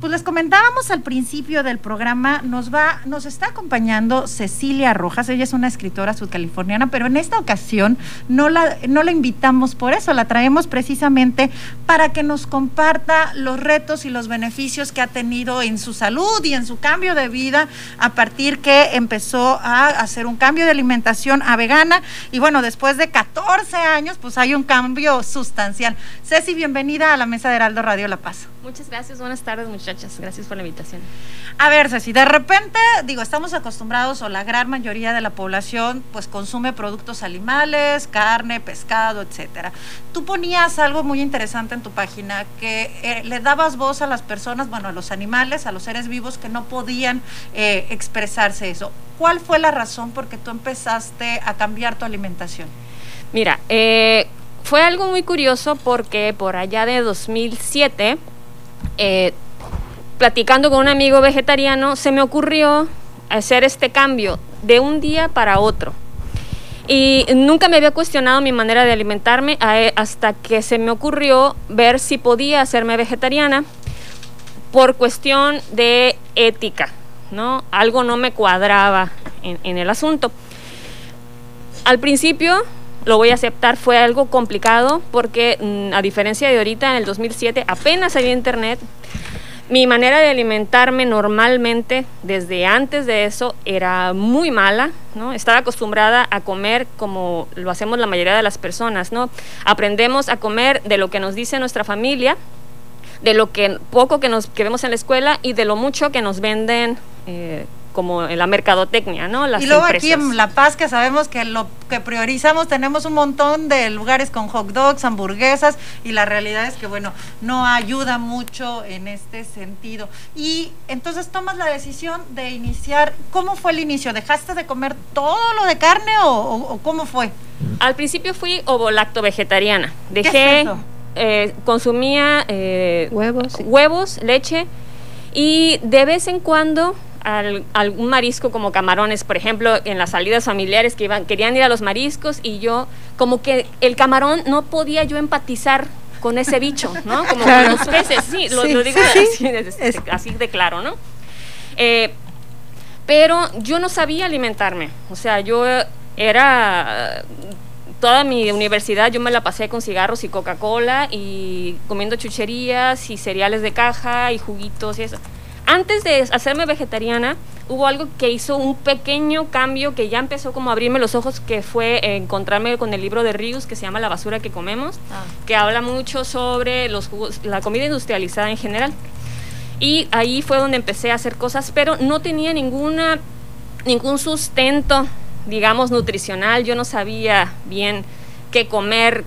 Pues les comentábamos al principio del programa, nos va, nos está acompañando Cecilia Rojas, ella es una escritora sudcaliforniana, pero en esta ocasión no la, no la invitamos por eso, la traemos precisamente para que nos comparta los retos y los beneficios que ha tenido en su salud y en su cambio de vida a partir que empezó a hacer un cambio de alimentación a vegana. Y bueno, después de 14 años, pues hay un cambio sustancial. Ceci, bienvenida a la mesa de Heraldo Radio La Paz. Muchas gracias, buenas tardes muchachas, gracias por la invitación. A ver, Ceci, de repente, digo, estamos acostumbrados o la gran mayoría de la población pues consume productos animales, carne, pescado, etcétera. Tú ponías algo muy interesante en tu página, que eh, le dabas voz a las personas, bueno, a los animales, a los seres vivos que no podían eh, expresarse eso. ¿Cuál fue la razón por que tú empezaste a cambiar tu alimentación? Mira, eh, fue algo muy curioso porque por allá de 2007 eh, platicando con un amigo vegetariano, se me ocurrió hacer este cambio de un día para otro. Y nunca me había cuestionado mi manera de alimentarme e, hasta que se me ocurrió ver si podía hacerme vegetariana por cuestión de ética, ¿no? Algo no me cuadraba en, en el asunto. Al principio lo voy a aceptar, fue algo complicado porque mm, a diferencia de ahorita, en el 2007 apenas había internet, mi manera de alimentarme normalmente desde antes de eso era muy mala, ¿no? Estaba acostumbrada a comer como lo hacemos la mayoría de las personas, ¿no? Aprendemos a comer de lo que nos dice nuestra familia, de lo que poco que nos que vemos en la escuela y de lo mucho que nos venden eh, como en la mercadotecnia, ¿no? y luego aquí en La Paz, que sabemos que lo que priorizamos, tenemos un montón de lugares con hot dogs, hamburguesas, y la realidad es que, bueno, no ayuda mucho en este sentido. Y entonces tomas la decisión de iniciar, ¿cómo fue el inicio? ¿Dejaste de comer todo lo de carne o, cómo fue? Al principio fui ovolacto vegetariana. Dejé, eh, consumía eh, huevos, huevos, leche, y de vez en cuando al, algún marisco como camarones, por ejemplo, en las salidas familiares que iban, querían ir a los mariscos y yo, como que el camarón no podía yo empatizar con ese bicho, ¿no? Como con los peces, sí, lo, digo así, de, claro, ¿no? Eh, pero yo no sabía alimentarme, o sea, yo era toda mi universidad yo me la pasé con cigarros y Coca-Cola y comiendo chucherías y cereales de caja y juguitos y eso antes de hacerme vegetariana, hubo algo que hizo un pequeño cambio que ya empezó como a abrirme los ojos, que fue encontrarme con el libro de Rius que se llama La basura que comemos, ah. que habla mucho sobre los la comida industrializada en general. Y ahí fue donde empecé a hacer cosas, pero no tenía ninguna, ningún sustento, digamos, nutricional. Yo no sabía bien qué comer.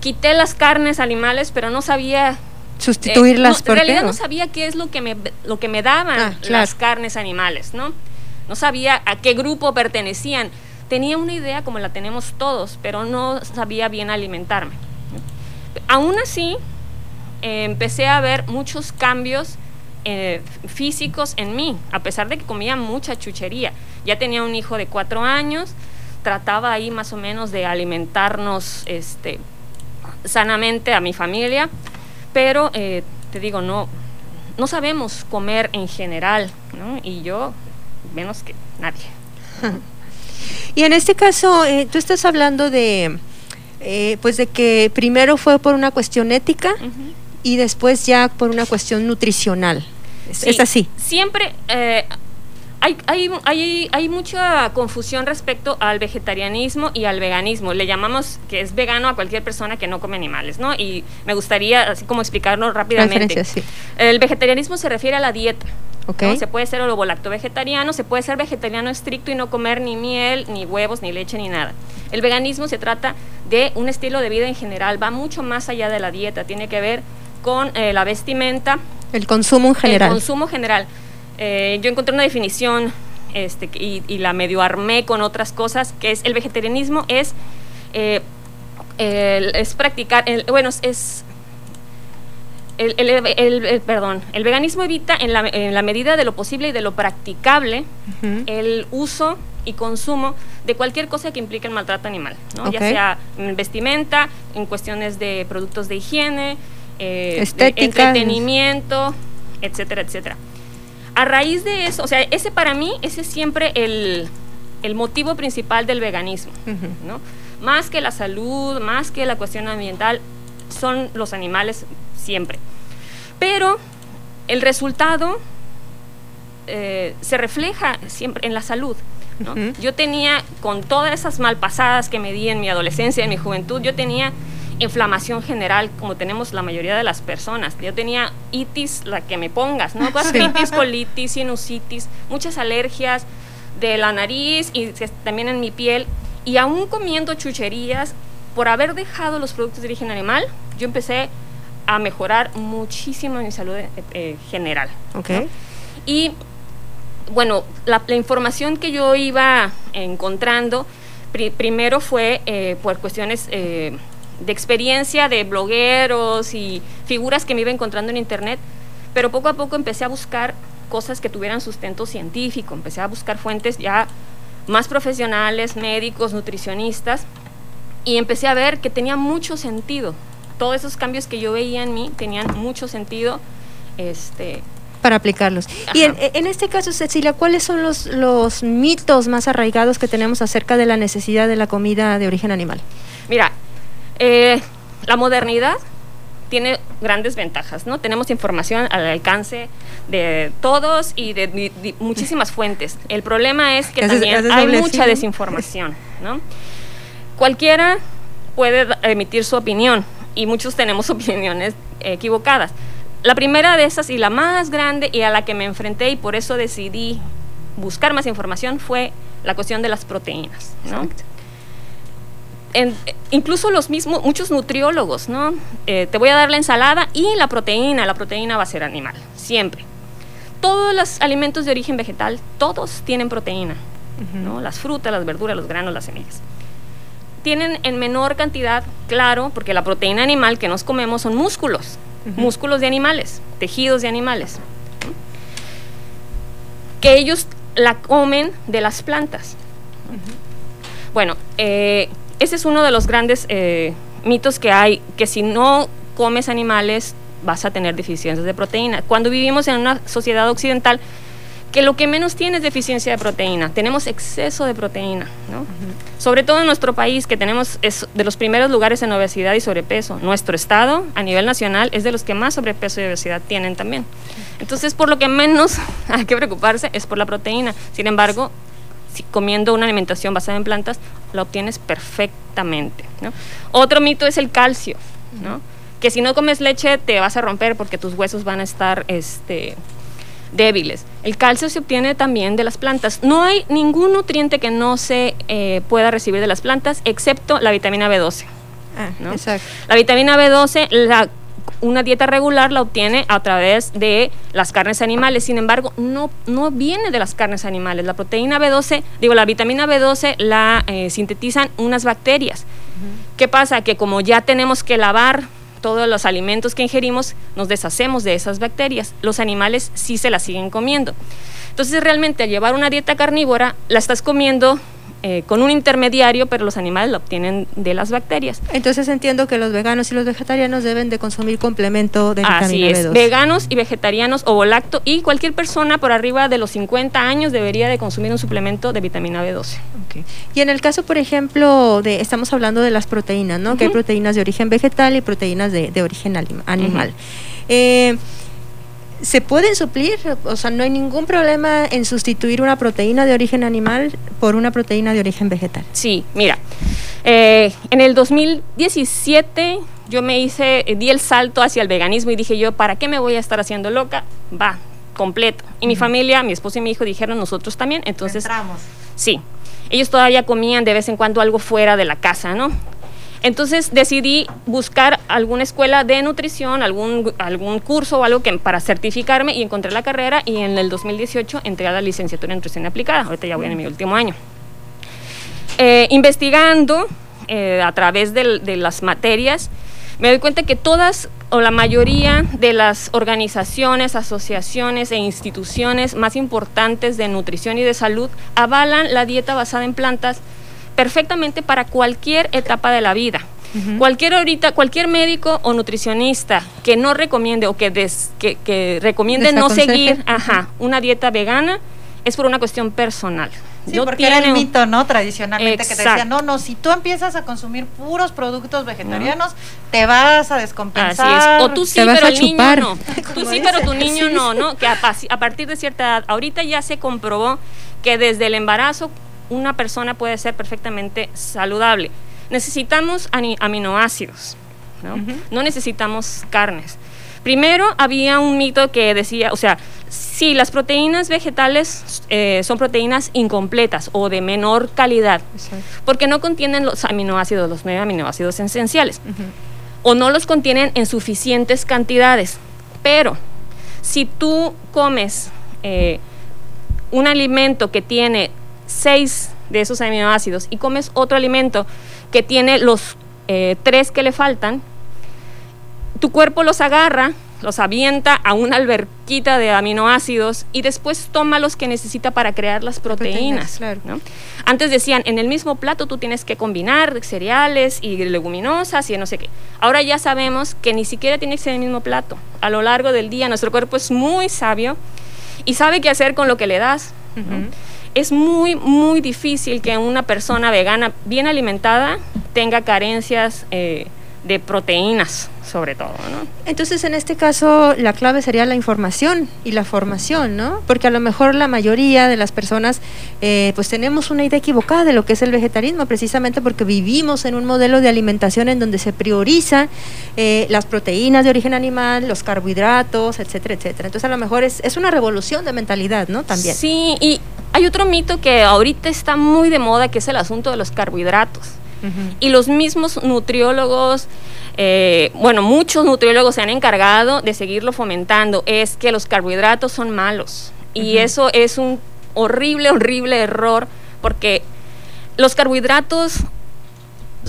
Quité las carnes animales, pero no sabía sustituirlas eh, En realidad no sabía qué es lo que me, lo que me daban ah, las carnes animales, ¿no? No sabía a qué grupo pertenecían. Tenía una idea como la tenemos todos, pero no sabía bien alimentarme. Aún así, empecé a ver muchos cambios eh, físicos en mí, a pesar de que comía mucha chuchería. Ya tenía un hijo de cuatro años, trataba ahí más o menos de alimentarnos este, sanamente a mi familia pero eh, te digo, no, no sabemos comer en general, ¿no? Y yo menos que nadie. y en este caso, eh, tú estás hablando de, eh, pues de que primero fue por una cuestión ética y después ya por una cuestión nutricional. ¿Es, así? Siempre hay, hay, hay, hay, mucha confusión respecto al vegetarianismo y al veganismo. Le llamamos que es vegano a cualquier persona que no come animales, ¿no? Y me gustaría así como explicarlo rápidamente. El vegetarianismo se refiere a la dieta. Okay. Se puede ser ovo-lacto vegetariano, se puede ser vegetariano estricto y no comer ni miel, ni huevos, ni leche, ni nada. El veganismo se trata de un estilo de vida en general, va mucho más allá de la dieta, tiene que ver con eh, la vestimenta. El consumo en general. El consumo general. Eh, yo encontré una definición este, y, la medio armé con otras cosas, que es el vegetarianismo es, eh, es practicar, bueno, es... El, perdón, el veganismo evita en la, en la, medida de lo posible y de lo practicable el uso y consumo de cualquier cosa que implique el maltrato animal, ¿no? ya sea en vestimenta, en cuestiones de productos de higiene, eh, entretenimiento, etcétera, etcétera. A raíz de eso, o sea, ese para mí, ese es siempre el, el motivo principal del veganismo, ¿no? Más que la salud, más que la cuestión ambiental, son los animales siempre. Pero el resultado eh, se refleja siempre en la salud. Yo tenía, con todas esas malpasadas que me di en mi adolescencia, en mi juventud, yo tenía inflamación general, como tenemos la mayoría de las personas. Yo tenía itis, la que me pongas, ¿no? Gastritis, colitis, sinusitis, muchas alergias de la nariz y también en mi piel. Y aún comiendo chucherías, por haber dejado los productos de origen animal, yo empecé a mejorar muchísimo mi salud eh, eh, general. Okay. Y bueno, la, información que yo iba encontrando primero fue eh, por cuestiones de experiencia de blogueros y figuras que me iba encontrando en internet, pero poco a poco empecé a buscar cosas que tuvieran sustento científico, empecé a buscar fuentes ya más profesionales, médicos, nutricionistas, y empecé a ver que tenía mucho sentido. Todos esos cambios que yo veía en mí tenían mucho sentido. Este, para aplicarlos. Y en, este caso, Cecilia, ¿cuáles son los, los mitos más arraigados que tenemos acerca de la necesidad de la comida de origen animal? Mira, eh, la modernidad tiene grandes ventajas, ¿no? Tenemos información al alcance de todos y de, muchísimas fuentes. El problema es que también hay mucha desinformación, ¿no? Cualquiera puede emitir su opinión y muchos tenemos opiniones equivocadas. La primera de esas y la más grande y a la que me enfrenté y por eso decidí buscar más información fue la cuestión de las proteínas, ¿no? Incluso los mismos, muchos nutriólogos, ¿no? Eh, te voy a dar la ensalada y la proteína, la proteína va a ser animal, siempre. Todos los alimentos de origen vegetal, todos tienen proteína, ¿no? Las frutas, las verduras, los granos, las semillas tienen en menor cantidad, claro, porque la proteína animal que nos comemos son músculos, músculos de animales, tejidos de animales, que ellos la comen de las plantas. Bueno, eh, ese es uno de los grandes eh, mitos que hay, que si no comes animales vas a tener deficiencias de proteína. Cuando vivimos en una sociedad occidental, que lo que menos tiene es deficiencia de proteína. Tenemos exceso de proteína, ¿no? Sobre todo en nuestro país, que tenemos es de los primeros lugares en obesidad y sobrepeso. Nuestro estado, a nivel nacional, es de los que más sobrepeso y obesidad tienen también. Entonces, por lo que menos hay que preocuparse es por la proteína. Sin embargo, si comiendo una alimentación basada en plantas, la obtienes perfectamente. ¿no? Otro mito es el calcio, ¿no? que si no comes leche te vas a romper porque tus huesos van a estar este, débiles. El calcio se obtiene también de las plantas. No hay ningún nutriente que no se eh, pueda recibir de las plantas, excepto la vitamina B12. Ah, exacto. La vitamina B12, la, una dieta regular la obtiene a través de las carnes animales. Sin embargo, no, no viene de las carnes animales. La proteína B12, digo, la vitamina B12 la eh, sintetizan unas bacterias. ¿Qué pasa? Que como ya tenemos que lavar todos los alimentos que ingerimos, nos deshacemos de esas bacterias. Los animales sí se las siguen comiendo. Entonces realmente al llevar una dieta carnívora, la estás comiendo eh, con un intermediario, pero los animales lo obtienen de las bacterias. Entonces entiendo que los veganos y los vegetarianos deben de consumir complemento de vitamina Así es, veganos y vegetarianos o volacto y cualquier persona por arriba de los 50 años debería de consumir un suplemento de vitamina B12. Y en el caso, por ejemplo, de estamos hablando de las proteínas, ¿no? Que hay proteínas de origen vegetal y proteínas de, origen animal. ¿Se pueden suplir? O sea, no hay ningún problema en sustituir una proteína de origen animal por una proteína de origen vegetal. Sí, mira, eh, en el 2017 yo me hice, di el salto hacia el veganismo y dije yo, ¿para qué me voy a estar haciendo loca? Va, completo. Y mi familia, mi esposo y mi hijo dijeron nosotros también, entonces... Entramos. Sí, ellos todavía comían de vez en cuando algo fuera de la casa, ¿no? Entonces decidí buscar alguna escuela de nutrición, algún, algún curso o algo que, para certificarme y encontré la carrera y en el 2018 entré a la licenciatura en nutrición aplicada. Ahorita ya voy en mi último año. Eh, investigando eh, a través de, de las materias, me doy cuenta que todas o la mayoría de las organizaciones, asociaciones e instituciones más importantes de nutrición y de salud avalan la dieta basada en plantas perfectamente para cualquier etapa de la vida. Cualquier ahorita, cualquier médico o nutricionista que no recomiende o que, que, recomiende no seguir ajá, una dieta vegana es por una cuestión personal. Sí, porque era el mito, ¿no? Tradicionalmente que te decían, no, no, si tú empiezas a consumir puros productos vegetarianos, te vas a descompensar. O tú sí, pero el niño no. Tú sí, pero tu niño no, ¿no? Que a, a partir de cierta edad, ahorita ya se comprobó que desde el embarazo una persona puede ser perfectamente saludable. Necesitamos aminoácidos, ¿no? No necesitamos carnes. Primero había un mito que decía, o sea, si las proteínas vegetales eh, son proteínas incompletas o de menor calidad, porque no contienen los aminoácidos, los nueve aminoácidos esenciales, o no los contienen en suficientes cantidades. Pero si tú comes eh, un alimento que tiene seis de esos aminoácidos y comes otro alimento que tiene los eh, tres que le faltan, tu cuerpo los agarra, los avienta a una alberquita de aminoácidos y después toma los que necesita para crear las proteínas. Antes decían, en el mismo plato tú tienes que combinar cereales y leguminosas y no sé qué. Ahora ya sabemos que ni siquiera tiene que ser el mismo plato. A lo largo del día nuestro cuerpo es muy sabio y sabe qué hacer con lo que le das. Es muy, muy difícil que una persona vegana bien alimentada tenga carencias eh, de proteínas sobre todo, ¿no? Entonces, en este caso, la clave sería la información y la formación, ¿no? Porque a lo mejor la mayoría de las personas, eh, pues tenemos una idea equivocada de lo que es el vegetarismo, precisamente porque vivimos en un modelo de alimentación en donde se prioriza eh, las proteínas de origen animal, los carbohidratos, etcétera, etcétera. Entonces, a lo mejor es, es una revolución de mentalidad, ¿no? También. Sí, y hay otro mito que ahorita está muy de moda, que es el asunto de los carbohidratos. Y los mismos nutriólogos, eh, bueno, muchos nutriólogos se han encargado de seguirlo fomentando, es que los carbohidratos son malos. Y eso es un horrible, horrible error, porque los carbohidratos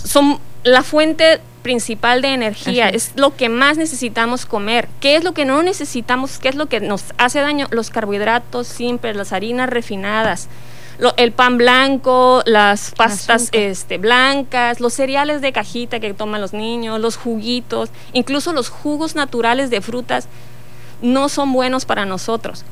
son la fuente principal de energía, es lo que más necesitamos comer. ¿Qué es lo que no necesitamos? ¿Qué es lo que nos hace daño? Los carbohidratos simples, las harinas refinadas el pan blanco, las pastas este, blancas, los cereales de cajita que toman los niños, los juguitos, incluso los jugos naturales de frutas no son buenos para nosotros.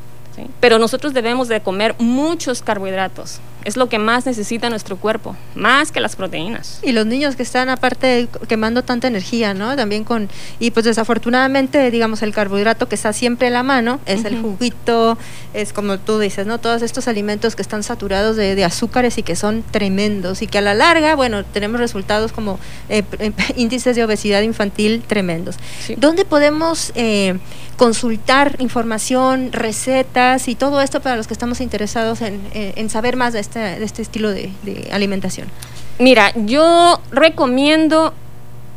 Pero nosotros debemos de comer muchos carbohidratos. Es lo que más necesita nuestro cuerpo, más que las proteínas. Y los niños que están aparte quemando tanta energía, ¿no? También con y pues desafortunadamente, digamos, el carbohidrato que está siempre en la mano es el juguito, es como tú dices, ¿no? Todos estos alimentos que están saturados de, azúcares y que son tremendos y que a la larga, bueno, tenemos resultados como eh, índices de obesidad infantil tremendos. ¿Dónde podemos eh, consultar información, recetas y todo esto para los que estamos interesados en, eh, saber más de este, de este estilo de, alimentación? Mira, yo recomiendo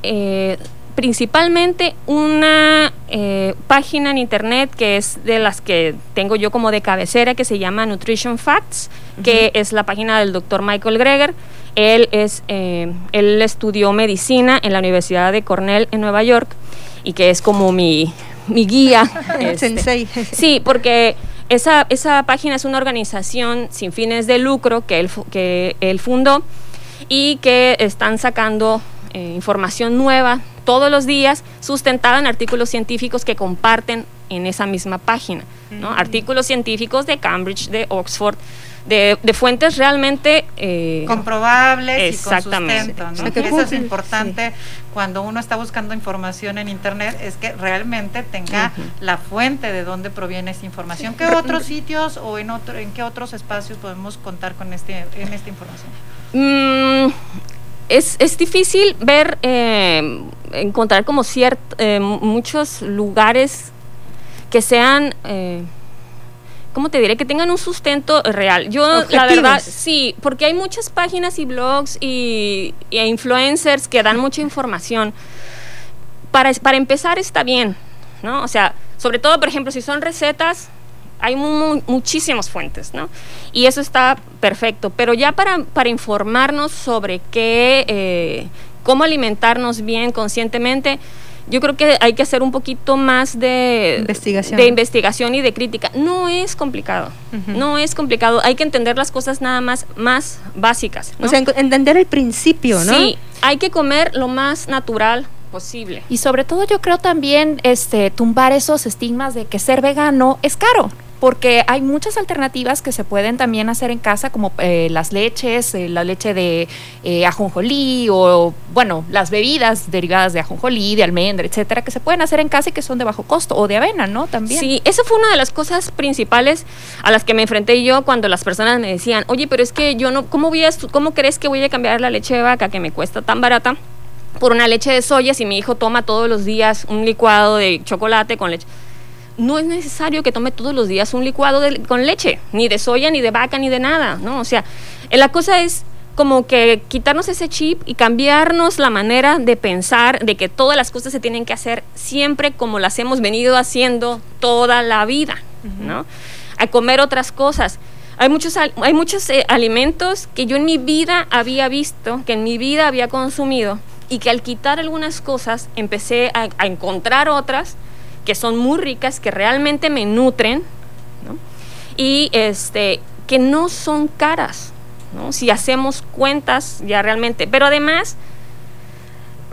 eh, principalmente una eh, página en internet que es de las que tengo yo como de cabecera que se llama Nutrition Facts, que es la página del doctor Michael Greger. Él, es, él estudió medicina en la Universidad de Cornell en Nueva York y que es como mi, mi guía. este. Sí, porque esa, esa página es una organización sin fines de lucro que él, que él fundó y que están sacando eh, información nueva todos los días sustentada en artículos científicos que comparten en esa misma página. ¿no? Artículos científicos de Cambridge, de Oxford, de, fuentes realmente eh, comprobables y con sustento, ¿no? Eso es importante cuando uno está buscando información en internet es que realmente tenga la fuente de dónde proviene esa información. ¿Qué otros sitios o en otro en qué otros espacios podemos contar con este en esta información? Mm, es, es, difícil ver, eh, encontrar como ciertos, eh, muchos lugares que sean eh, ¿cómo te diré? Que tengan un sustento real. Yo, la verdad, sí, porque hay muchas páginas y blogs y, influencers que dan mucha información. Para, para empezar está bien, ¿no? O sea, sobre todo, por ejemplo, si son recetas, hay muchísimas fuentes, ¿no? Y eso está perfecto. Pero ya para, para informarnos sobre qué, eh, cómo alimentarnos bien conscientemente, yo creo que hay que hacer un poquito más de investigación, de investigación y de crítica. No es complicado, no es complicado. Hay que entender las cosas nada más más básicas. O sea, entender el principio, ¿no? Sí, hay que comer lo más natural posible. Y sobre todo yo creo también este tumbar esos estigmas de que ser vegano es caro porque hay muchas alternativas que se pueden también hacer en casa, como eh, las leches, eh, la leche de eh, ajonjolí o, bueno, las bebidas derivadas de ajonjolí, de almendra, etcétera, que se pueden hacer en casa y que son de bajo costo, o de avena, ¿no? También. Sí, esa fue una de las cosas principales a las que me enfrenté yo cuando las personas me decían, oye, pero es que yo no, ¿cómo, voy a, cómo crees que voy a cambiar la leche de vaca que me cuesta tan barata? por una leche de soya si mi hijo toma todos los días un licuado de chocolate con leche no es necesario que tome todos los días un licuado con leche, ni de soya, ni de vaca, ni de nada, ¿no? O sea, eh, la cosa es como que quitarnos ese chip y cambiarnos la manera de pensar de que todas las cosas se tienen que hacer siempre como las hemos venido haciendo toda la vida, ¿no? A comer otras cosas. Hay muchos, hay muchos eh, alimentos que yo en mi vida había visto, que en mi vida había consumido, y que al quitar algunas cosas empecé a, a encontrar otras que son muy ricas, que realmente me nutren, y este, que no son caras, ¿no? si hacemos cuentas ya realmente. Pero además,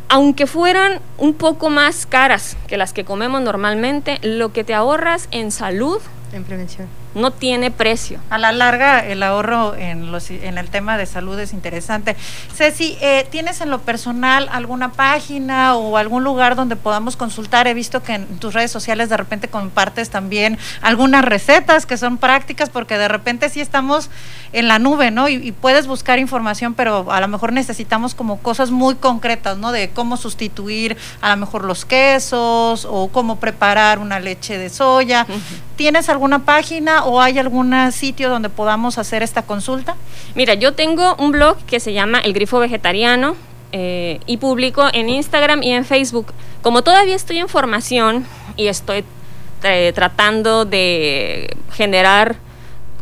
aunque fueran un poco más caras que las que comemos normalmente, lo que te ahorras en salud en prevención. No tiene precio. A la larga, el ahorro en, los, en el tema de salud es interesante. Ceci, eh, ¿tienes en lo personal alguna página o algún lugar donde podamos consultar? He visto que en tus redes sociales de repente compartes también algunas recetas que son prácticas, porque de repente sí estamos en la nube, ¿no? Y, y puedes buscar información, pero a lo mejor necesitamos como cosas muy concretas, ¿no? De cómo sustituir a lo mejor los quesos o cómo preparar una leche de soya. ¿Tienes alguna página o hay algún sitio donde podamos hacer esta consulta? Mira, yo tengo un blog que se llama El Grifo Vegetariano eh, y publico en Instagram y en Facebook. Como todavía estoy en formación y estoy eh, tratando de generar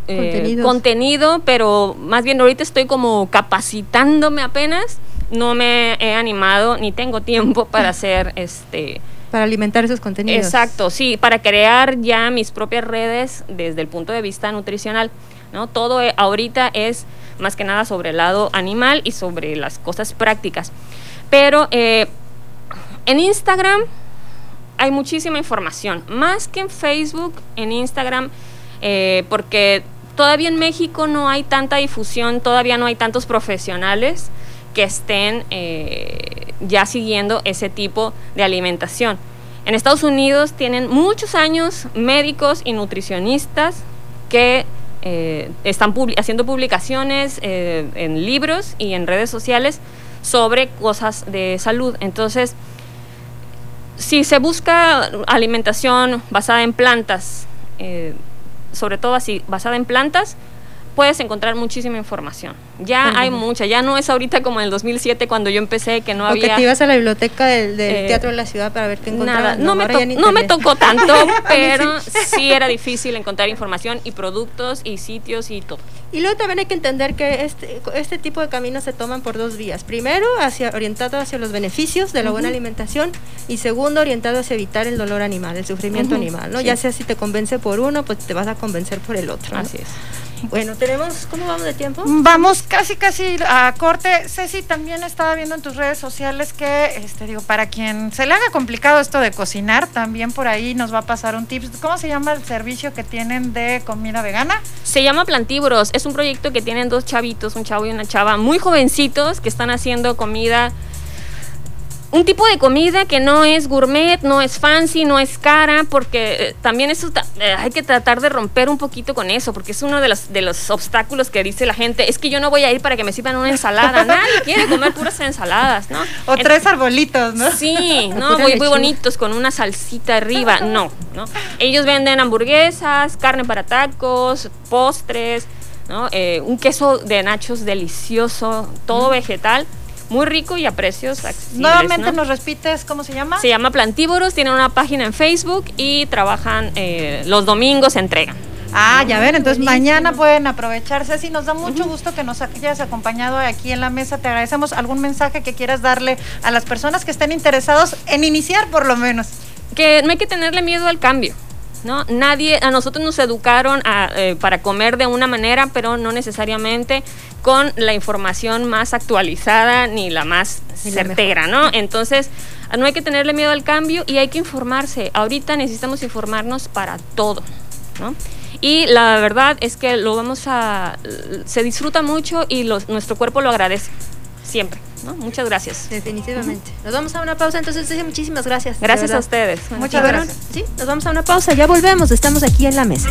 eh, contenido, pero más bien ahorita estoy como capacitándome apenas. No me he animado ni tengo tiempo para hacer este para alimentar esos contenidos. Exacto, sí, para crear ya mis propias redes desde el punto de vista nutricional. ¿no? Todo eh, ahorita es más que nada sobre el lado animal y sobre las cosas prácticas. Pero eh, en Instagram hay muchísima información, más que en Facebook, en Instagram, eh, porque todavía en México no hay tanta difusión, todavía no hay tantos profesionales que estén eh, ya siguiendo ese tipo de alimentación. En Estados Unidos tienen muchos años médicos y nutricionistas que eh, están haciendo publicaciones eh, en libros y en redes sociales sobre cosas de salud. Entonces, si se busca alimentación basada en plantas, sobre todo así, basada en plantas, puedes encontrar muchísima información. Ya hay mucha, ya no es ahorita como en el 2007 cuando yo empecé que no había... Porque te ibas a la biblioteca del, eh, Teatro de la Ciudad para ver qué encontrabas. no, me, no me tocó tanto, pero sí era difícil encontrar información y productos y sitios y todo. Y luego también hay que entender que este, este tipo de caminos se toman por dos vías. Primero, hacia, orientado hacia los beneficios de la buena alimentación y segundo, orientado hacia evitar el dolor animal, el sufrimiento animal. ¿no? Ya sea si te convence por uno, pues te vas a convencer por el otro. Así es. Bueno, tenemos, ¿cómo vamos de tiempo? Vamos casi, casi a corte. Ceci, también estaba viendo en tus redes sociales que, este, digo, para quien se le haga complicado esto de cocinar, también por ahí nos va a pasar un tips. ¿Cómo se llama el servicio que tienen de comida vegana? Se llama Plantívoros. Es un proyecto que tienen dos chavitos, un chavo y una chava, muy jovencitos, que están haciendo comida un tipo de comida que no es gourmet, no es fancy, no es cara, porque eh, también eso eh, hay que tratar de romper un poquito con eso, porque es uno de los, de los obstáculos que dice la gente, es que yo no voy a ir para que me sirvan una ensalada, nadie quiere comer puras ensaladas, ¿no? O tres arbolitos, ¿no? Sí, no, muy, muy bonitos con una salsita arriba, no, ¿no? Ellos venden hamburguesas, carne para tacos, postres, ¿no? Eh, un queso de nachos delicioso, todo vegetal muy rico y a precios accesibles. Nuevamente nos repites cómo se llama. Se llama Plantívoros, tienen una página en Facebook y trabajan eh, los domingos, entregan. Ah, ya ven, entonces mañana pueden aprovecharse. Sí, nos da mucho gusto que nos hayas acompañado aquí en la mesa. Te agradecemos algún mensaje que quieras darle a las personas que estén interesados en iniciar por lo menos. Que no hay que tenerle miedo al cambio. ¿No? Nadie, a nosotros nos educaron eh, para comer de una manera, pero no necesariamente con la información más actualizada ni la más certera, ¿no? Entonces, no hay que tenerle miedo al cambio y hay que informarse. Ahorita necesitamos informarnos para todo, ¿no? Y la verdad es que lo vamos a, se disfruta mucho y nuestro cuerpo lo agradece, siempre. Muchas gracias. Definitivamente. Nos vamos a una pausa, entonces muchísimas gracias. Gracias a ustedes. Muchas gracias. Sí, nos vamos a una pausa, ya volvemos, estamos aquí en la mesa.